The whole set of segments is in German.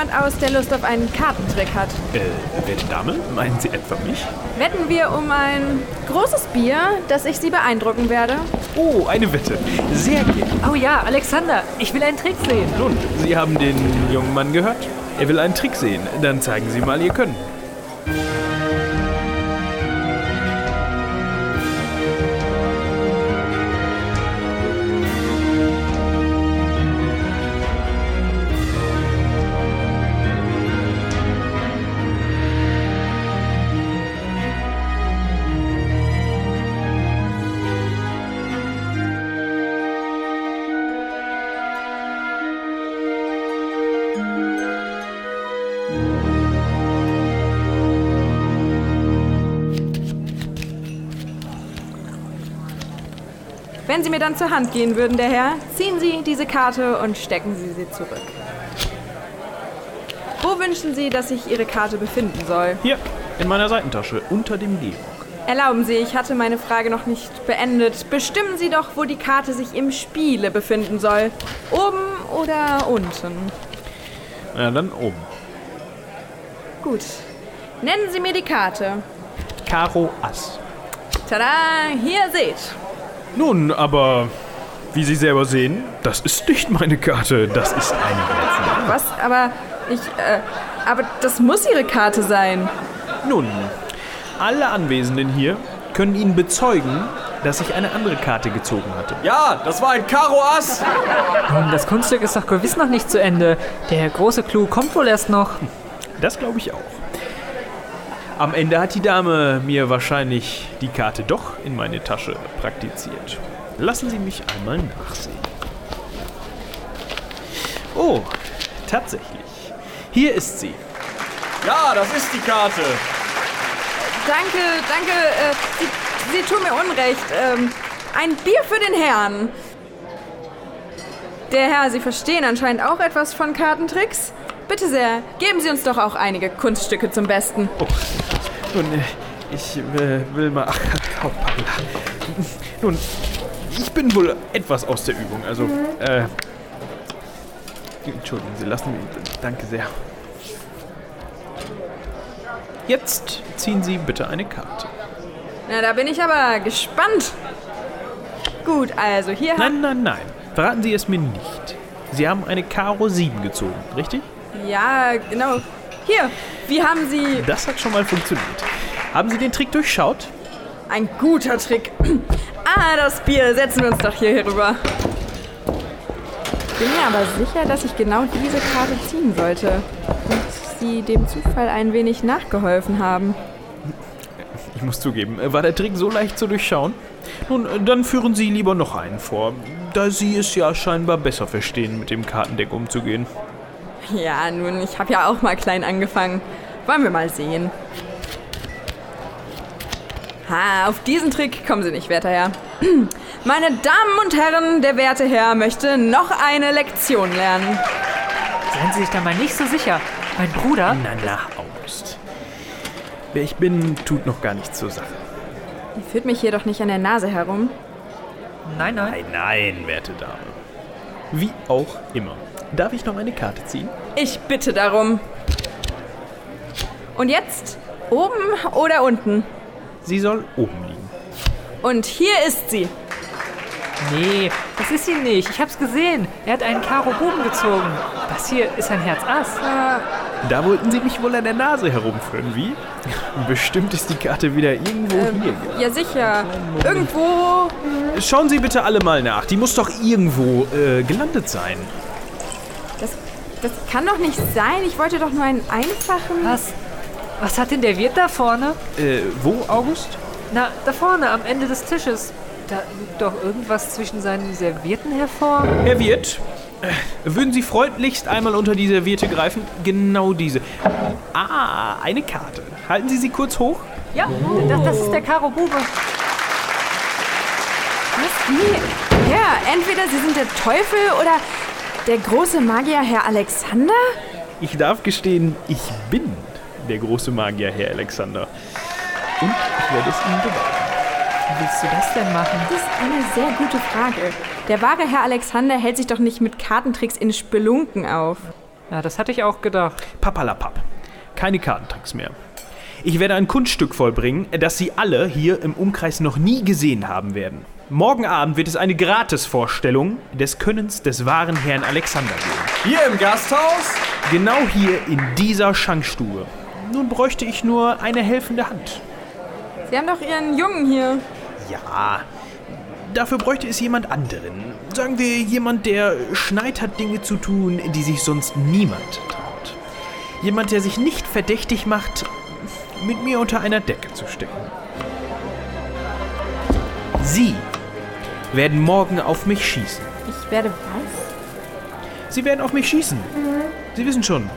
jemand aus, der Lust auf einen Kartentrick hat. Äh, werte Dame, meinen Sie etwa mich? Wetten wir um ein großes Bier, dass ich Sie beeindrucken werde? Oh, eine Wette. Sehr gerne. Oh ja, Alexander, ich will einen Trick sehen. Nun, Sie haben den jungen Mann gehört. Er will einen Trick sehen. Dann zeigen Sie mal Ihr Können. Wenn Sie mir dann zur Hand gehen würden, der Herr, ziehen Sie diese Karte und stecken Sie sie zurück. Wo wünschen Sie, dass sich Ihre Karte befinden soll? Hier, in meiner Seitentasche, unter dem Gehrock. Erlauben Sie, ich hatte meine Frage noch nicht beendet. Bestimmen Sie doch, wo die Karte sich im Spiele befinden soll. Oben oder unten? Na, dann oben. Gut. Nennen Sie mir die Karte. Karo Ass. Tada, hier seht. Nun, aber wie Sie selber sehen, das ist nicht meine Karte. Das ist eine Herzen. Was? Aber ich, äh, aber das muss Ihre Karte sein. Nun, alle Anwesenden hier können Ihnen bezeugen, dass ich eine andere Karte gezogen hatte. Ja, das war ein Karo Ass. Nun, Das Kunststück ist doch gewiss noch nicht zu Ende. Der große Clou kommt wohl erst noch. Das glaube ich auch. Am Ende hat die Dame mir wahrscheinlich die Karte doch in meine Tasche praktiziert. Lassen Sie mich einmal nachsehen. Oh, tatsächlich. Hier ist sie. Ja, das ist die Karte. Danke, danke. Äh, Sie, Sie tun mir Unrecht. Ähm, ein Bier für den Herrn. Der Herr, Sie verstehen anscheinend auch etwas von Kartentricks. Bitte sehr, geben Sie uns doch auch einige Kunststücke zum Besten. Oh, nun, ich äh, will mal. Ach, hoppala. Nun, ich bin wohl etwas aus der Übung. Also, äh. Entschuldigen Sie, lassen Sie. Danke sehr. Jetzt ziehen Sie bitte eine Karte. Na, da bin ich aber gespannt. Gut, also hier haben... Nein, nein, nein. Verraten Sie es mir nicht. Sie haben eine Karo 7 gezogen, richtig? Ja, genau. Hier, wie haben Sie... Das hat schon mal funktioniert. Haben Sie den Trick durchschaut? Ein guter Trick. Ah, das Bier. Setzen wir uns doch hier rüber. Bin mir aber sicher, dass ich genau diese Karte ziehen sollte. Und Sie dem Zufall ein wenig nachgeholfen haben. Ich muss zugeben, war der Trick so leicht zu durchschauen? Nun, dann führen Sie lieber noch einen vor, da Sie es ja scheinbar besser verstehen, mit dem Kartendeck umzugehen. Ja, nun, ich habe ja auch mal klein angefangen. Wollen wir mal sehen. Ha, auf diesen Trick kommen Sie nicht, werter Herr. Meine Damen und Herren, der werte Herr möchte noch eine Lektion lernen. Seien Sie sich da mal nicht so sicher. Mein Bruder. Na, na, August. Wer ich bin, tut noch gar nichts zur Sache. Ihr führt mich hier doch nicht an der Nase herum. Nein, nein. Nein, nein, werte Dame. Wie auch immer. Darf ich noch eine Karte ziehen? Ich bitte darum. Und jetzt? Oben oder unten? Sie soll oben liegen. Und hier ist sie. Nee, das ist sie nicht. Ich hab's gesehen. Er hat einen Karo Buben gezogen. Das hier ist ein Herz Ass. Da wollten Sie mich wohl an der Nase herumführen, wie? Bestimmt ist die Karte wieder irgendwo hier. Ja, sicher. Irgendwo. Schauen Sie bitte alle mal nach. Die muss doch irgendwo äh, gelandet sein. Das, kann doch nicht sein. Ich wollte doch nur einen einfachen. Was? Was hat denn der Wirt da vorne? Äh, wo, August? Na, da vorne am Ende des Tisches. Da liegt doch irgendwas zwischen seinen Servierten hervor. Herr Wirt, äh, würden Sie freundlichst einmal unter die Serviette greifen? Genau diese. Ah, eine Karte. Halten Sie sie kurz hoch. Ja, das, das ist der Karo Bube. Was? Wie? Ja, entweder Sie sind der Teufel oder der große Magier Herr Alexander? Ich darf gestehen, ich bin der große Magier, Herr Alexander. Und ich werde es Ihnen beweisen. Wie willst du das denn machen? Das ist eine sehr gute Frage. Der wahre Herr Alexander hält sich doch nicht mit Kartentricks in Spelunken auf. Ja, das hatte ich auch gedacht. Papalapap. Keine Kartentricks mehr. Ich werde ein Kunststück vollbringen, das Sie alle hier im Umkreis noch nie gesehen haben werden. Morgen Abend wird es eine Gratisvorstellung des Könnens des wahren Herrn Alexander geben. Hier im Gasthaus? Genau hier in dieser Schankstube. Nun bräuchte ich nur eine helfende Hand. Sie haben doch Ihren Jungen hier. Ja, dafür bräuchte es jemand anderen. Sagen wir jemand, der Schneid hat, Dinge zu tun, die sich sonst niemand traut. Jemand, der sich nicht verdächtig macht, mit mir unter einer Decke zu stecken. Sie werden morgen auf mich schießen. Ich werde was? Sie werden auf mich schießen. Sie wissen schon,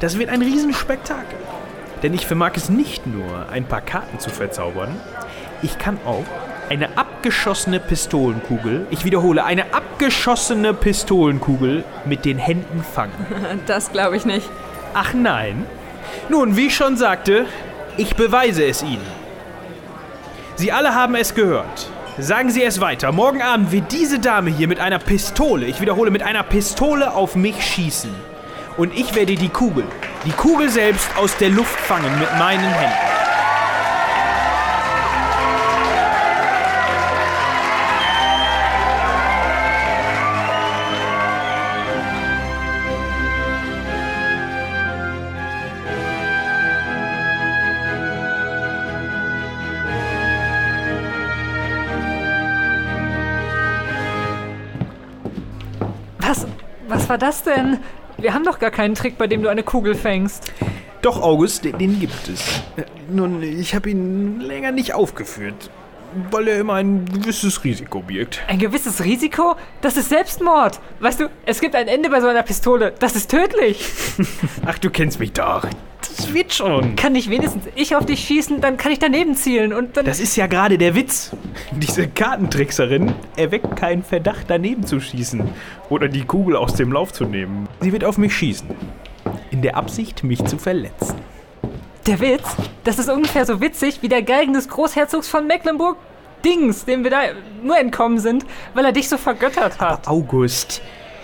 das wird ein Riesenspektakel. Denn ich vermag es nicht nur, ein paar Karten zu verzaubern, ich kann auch eine abgeschossene Pistolenkugel, ich wiederhole, eine abgeschossene Pistolenkugel mit den Händen fangen. Das glaube ich nicht. Ach nein. Nun, wie ich schon sagte, ich beweise es Ihnen. Sie alle haben es gehört. Sagen Sie es weiter. Morgen Abend wird diese Dame hier mit einer Pistole, ich wiederhole, mit einer Pistole auf mich schießen. Und ich werde die Kugel, die Kugel selbst aus der Luft fangen mit meinen Händen. Was, war das denn? Wir haben doch gar keinen Trick, bei dem du eine Kugel fängst. Doch, August, den, den gibt es. Äh, Nun, ich habe ihn länger nicht aufgeführt, weil er immer ein gewisses Risiko birgt. Ein gewisses Risiko? Das ist Selbstmord. Weißt du, es gibt ein Ende bei so einer Pistole. Das ist tödlich. Ach, du kennst mich doch. Das wird schon. Kann nicht wenigstens ich auf dich schießen, dann kann ich daneben zielen und dann. Das ist ja gerade der Witz. Diese Kartentrickserin erweckt keinen Verdacht, daneben zu schießen oder die Kugel aus dem Lauf zu nehmen. Sie wird auf mich schießen. In der Absicht, mich zu verletzen. Der Witz? Das ist ungefähr so witzig wie der Galgen des Großherzogs von Mecklenburg. Dings, dem wir da nur entkommen sind, weil er dich so vergöttert hat. August,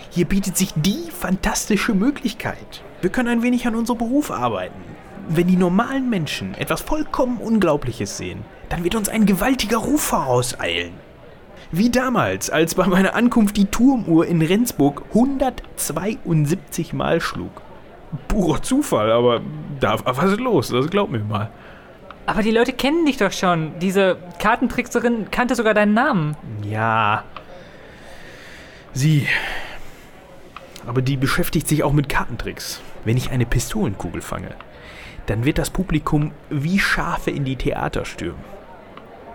hier bietet sich die fantastische Möglichkeit. Wir können ein wenig an unserem Beruf arbeiten. Wenn die normalen Menschen etwas vollkommen Unglaubliches sehen, dann wird uns ein gewaltiger Ruf vorauseilen. Wie damals, als bei meiner Ankunft die Turmuhr in Rendsburg 172 Mal schlug. Purer Zufall, aber da war was los, das glaub mir mal. Aber die Leute kennen dich doch schon. Diese Kartentrickserin kannte sogar deinen Namen. Ja. Sie. Aber die beschäftigt sich auch mit Kartentricks. Wenn ich eine Pistolenkugel fange, dann wird das Publikum wie Schafe in die Theater stürmen.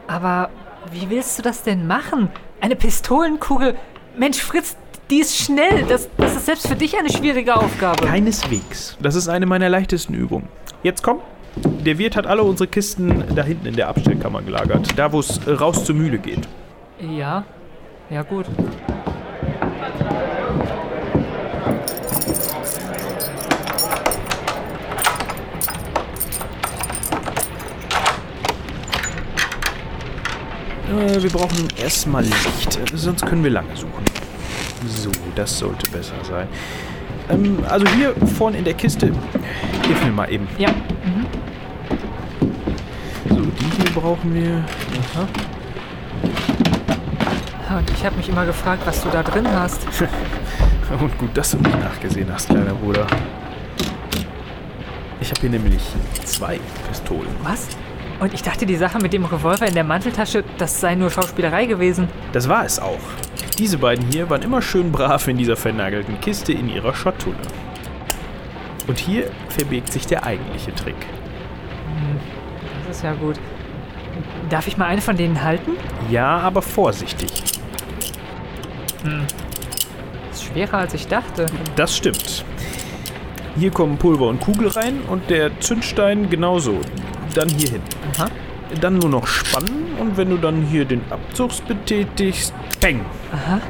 Aber wie willst du das denn machen? Eine Pistolenkugel? Mensch, Fritz, die ist schnell. Das, das ist selbst für dich eine schwierige Aufgabe. Keineswegs. Das ist eine meiner leichtesten Übungen. Jetzt komm. Der Wirt hat alle unsere Kisten da hinten in der Abstellkammer gelagert. Da, wo es raus zur Mühle geht. Ja, ja gut. Äh, wir brauchen erstmal Licht, äh, sonst können wir lange suchen. So, das sollte besser sein. Ähm, also hier vorne in der Kiste. Hilf mir mal eben. Ja. So, die hier brauchen wir. Aha. Und ich habe mich immer gefragt, was du da drin hast. Und gut, dass du mich nachgesehen hast, kleiner Bruder. Ich habe hier nämlich zwei Pistolen. Was? Und ich dachte, die Sache mit dem Revolver in der Manteltasche, das sei nur Schauspielerei gewesen. Das war es auch. Diese beiden hier waren immer schön brav in dieser vernagelten Kiste in ihrer Schatulle. Und hier verbirgt sich der eigentliche Trick. Das ist ja gut. Darf ich mal eine von denen halten? Ja, aber vorsichtig. Das ist schwerer, als ich dachte. Das stimmt. Hier kommen Pulver und Kugel rein und der Zündstein genauso. Dann hier hin. Aha. Dann nur noch spannen und wenn du dann hier den Abzugs betätigst, peng. Aha.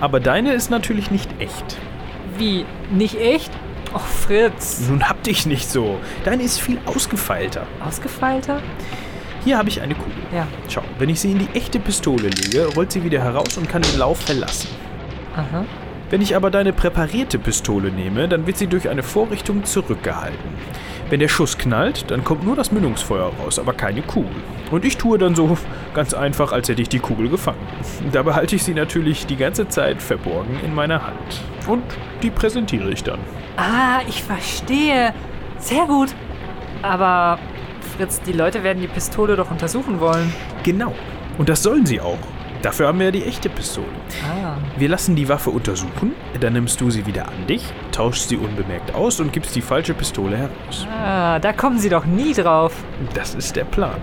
Aber deine ist natürlich nicht echt. Wie? Nicht echt? Och, Fritz. Nun hab dich nicht so. Deine ist viel ausgefeilter. Ausgefeilter? Hier habe ich eine Kugel. Ja. Schau, wenn ich sie in die echte Pistole lege, rollt sie wieder heraus und kann den Lauf verlassen. Aha. Wenn ich aber deine präparierte Pistole nehme, dann wird sie durch eine Vorrichtung zurückgehalten. Wenn der Schuss knallt, dann kommt nur das Mündungsfeuer raus, aber keine Kugel. Und ich tue dann so ganz einfach, als hätte ich die Kugel gefangen. Da behalte ich sie natürlich die ganze Zeit verborgen in meiner Hand. Und die präsentiere ich dann. Ah, ich verstehe. Sehr gut. Aber Fritz, die Leute werden die Pistole doch untersuchen wollen. Genau. Und das sollen sie auch. Dafür haben wir ja die echte Pistole. Ah. Wir lassen die Waffe untersuchen, dann nimmst du sie wieder an dich, tauschst sie unbemerkt aus und gibst die falsche Pistole heraus. Ah, da kommen sie doch nie drauf. Das ist der Plan.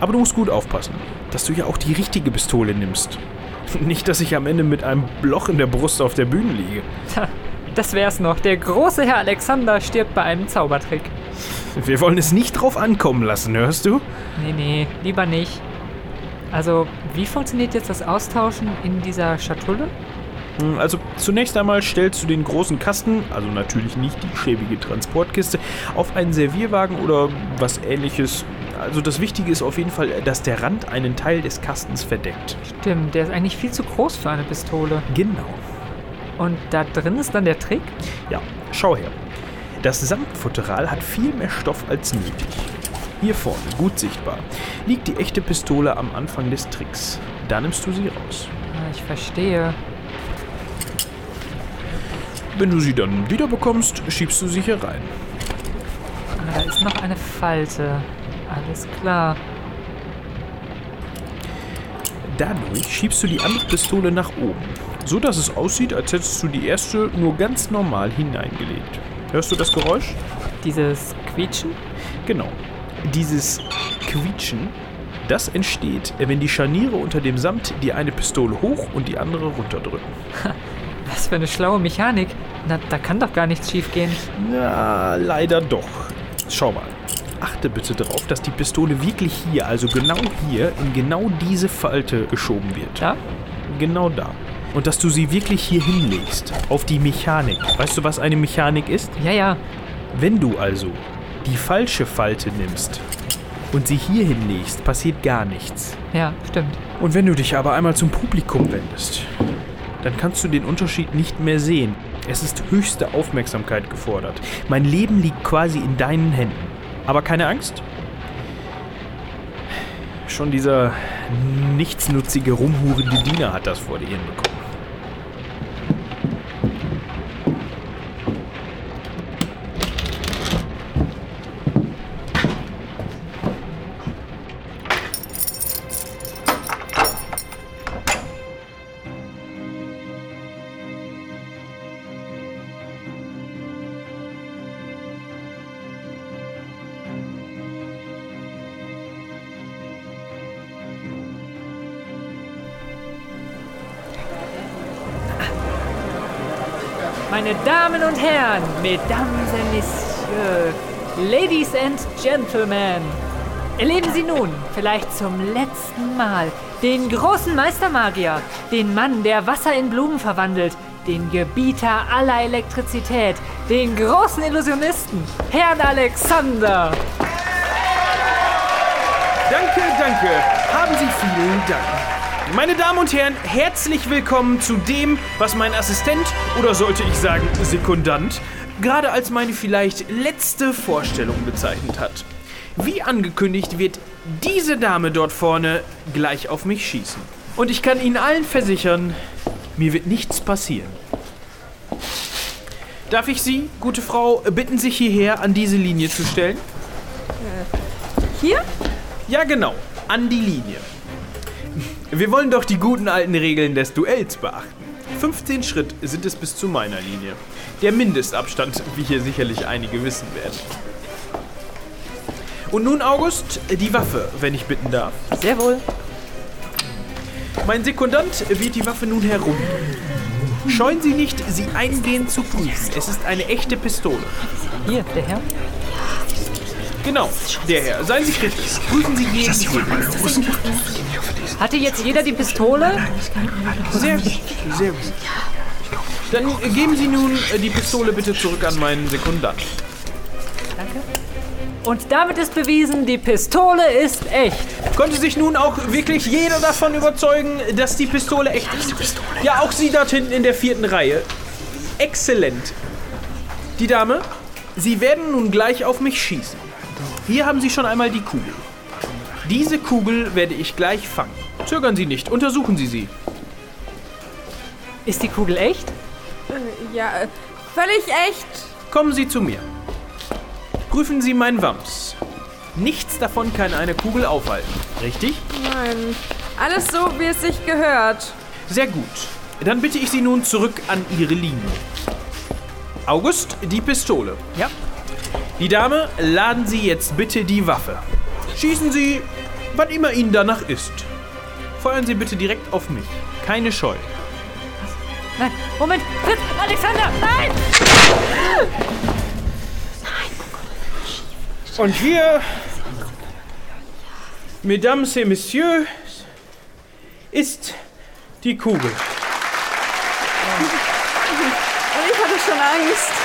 Aber du musst gut aufpassen, dass du ja auch die richtige Pistole nimmst. Nicht, dass ich am Ende mit einem Loch in der Brust auf der Bühne liege. Das wär's noch. Der große Herr Alexander stirbt bei einem Zaubertrick. Wir wollen es nicht drauf ankommen lassen, hörst du? Nee, nee, lieber nicht. Also, wie funktioniert jetzt das Austauschen in dieser Schatulle? Hm, Also zunächst einmal stellst du den großen Kasten, also natürlich nicht die schäbige Transportkiste, auf einen Servierwagen oder was ähnliches. Also das Wichtige ist auf jeden Fall, dass der Rand einen Teil des Kastens verdeckt. Stimmt, der ist eigentlich viel zu groß für eine Pistole. Genau. Und da drin ist dann der Trick? Ja, schau her. Das Samtfutteral hat viel mehr Stoff als nötig. Hier vorne, gut sichtbar, liegt die echte Pistole am Anfang des Tricks. Da nimmst du sie raus. Ah, ich verstehe. Wenn du sie dann wieder bekommst, schiebst du sie hier rein. Ah, da ist noch eine Falte. Alles klar. Dadurch schiebst du die andere Pistole nach oben, so dass es aussieht, als hättest du die erste nur ganz normal hineingelegt. Hörst du das Geräusch? Dieses Quietschen? Genau. Dieses Quietschen, das entsteht, wenn die Scharniere unter dem Samt die eine Pistole hoch und die andere runterdrücken. Was für eine schlaue Mechanik. Na, da kann doch gar nichts schiefgehen. Na, leider doch. Schau mal. Achte bitte darauf, dass die Pistole wirklich hier, also genau hier, in genau diese Falte geschoben wird. Ja? Genau da. Und dass du sie wirklich hier hinlegst. Auf die Mechanik. Weißt du, was eine Mechanik ist? Ja, ja. Wenn du also die falsche Falte nimmst und sie hier hinlegst, passiert gar nichts. Ja, stimmt. Und wenn du dich aber einmal zum Publikum wendest, dann kannst du den Unterschied nicht mehr sehen. Es ist höchste Aufmerksamkeit gefordert. Mein Leben liegt quasi in deinen Händen. Aber keine Angst. Schon dieser nichtsnutzige, rumhurende Diener hat das vor dir hinbekommen. Meine Damen und Herren, Mesdames et Messieurs, Ladies and Gentlemen, erleben Sie nun, vielleicht zum letzten Mal, den großen Meistermagier, den Mann, der Wasser in Blumen verwandelt, den Gebieter aller Elektrizität, den großen Illusionisten, Herrn Alexander. Danke, danke. Haben Sie vielen Dank. Meine Damen und Herren, herzlich willkommen zu dem, was mein Assistent oder sollte ich sagen Sekundant gerade als meine vielleicht letzte Vorstellung bezeichnet hat. Wie angekündigt wird diese Dame dort vorne gleich auf mich schießen. Und ich kann Ihnen allen versichern, mir wird nichts passieren. Darf ich Sie, gute Frau, bitten, sich hierher an diese Linie zu stellen? Hier? Ja, genau. An die Linie. Wir wollen doch die guten alten Regeln des Duells beachten. 15 Schritt sind es bis zu meiner Linie. Der Mindestabstand, wie hier sicherlich einige wissen werden. Und nun, August, die Waffe, wenn ich bitten darf. Sehr wohl. Mein Sekundant wird die Waffe nun herum. Scheuen Sie nicht, sie eingehend zu prüfen. Es ist eine echte Pistole. Hier, der Herr. Genau, der Herr. Seien Sie kritisch. Prüfen Sie jeden Hebel. Hatte jetzt jeder die Pistole? Sehr gut, sehr gut. Dann äh, geben Sie nun äh, die Pistole bitte zurück an meinen Sekundant. Danke. Und damit ist bewiesen, die Pistole ist echt. Konnte sich nun auch wirklich jeder davon überzeugen, dass die Pistole echt ist? Ja, auch Sie dort hinten in der vierten Reihe. Exzellent. Die Dame, Sie werden nun gleich auf mich schießen. Hier haben Sie schon einmal die Kugel. Diese Kugel werde ich gleich fangen. Zögern Sie nicht, untersuchen Sie sie. Ist die Kugel echt? Äh, ja, äh, völlig echt. Kommen Sie zu mir. Prüfen Sie mein Wams. Nichts davon kann eine Kugel aufhalten. Richtig? Nein, alles so, wie es sich gehört. Sehr gut. Dann bitte ich Sie nun zurück an Ihre Linie. August, die Pistole. Ja. Die Dame, laden Sie jetzt bitte die Waffe. Schießen Sie, wann immer Ihnen danach ist. Feuern Sie bitte direkt auf mich. Keine Scheu. Nein, Moment! Fritz! Alexander! Nein! Und hier, Mesdames et Messieurs, ist die Kugel. Und ich hatte schon Angst.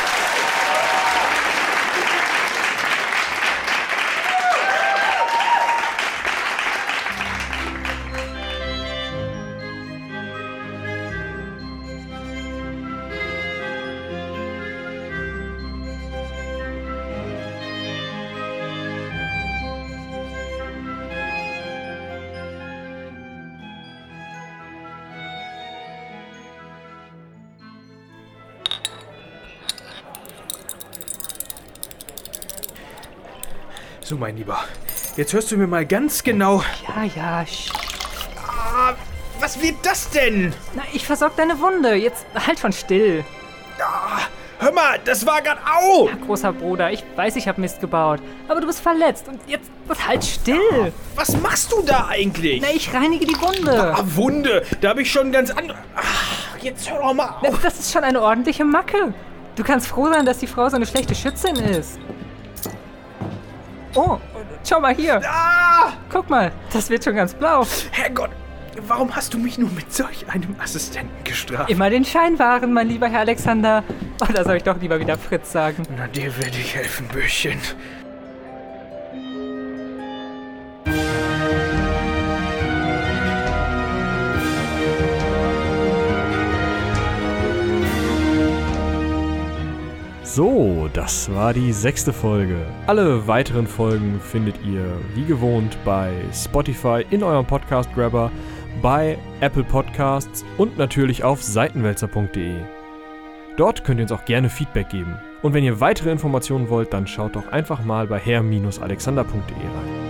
So, mein Lieber, jetzt hörst du mir mal ganz genau. Ja, ja, sch Ah, was wird das denn? Na, ich versorg deine Wunde. Jetzt halt schon still. Ah, hör mal, das war grad. Au! Großer Bruder, ich weiß, ich habe Mist gebaut. Aber du bist verletzt und jetzt halt still. Was machst du da eigentlich? Na, ich reinige die Wunde. Ah, Wunde, da habe ich schon ganz andere. Ach, jetzt hör doch mal auf. Das ist schon eine ordentliche Macke. Du kannst froh sein, dass die Frau so eine schlechte Schützin ist. Oh, schau mal hier. Ah, Guck mal, das wird schon ganz blau. Herrgott, warum hast du mich nur mit solch einem Assistenten gestraft? Immer den Schein wahren, mein lieber Herr Alexander. Oder soll ich doch lieber wieder Fritz sagen? Na, dir werde ich helfen, Böchen. So, das war die sechste Folge. Alle weiteren Folgen findet ihr wie gewohnt bei Spotify in eurem Podcast-Grabber, bei Apple Podcasts und natürlich auf seitenwälzer.de. Dort könnt ihr uns auch gerne Feedback geben. Und wenn ihr weitere Informationen wollt, dann schaut doch einfach mal bei herr-alexander.de rein.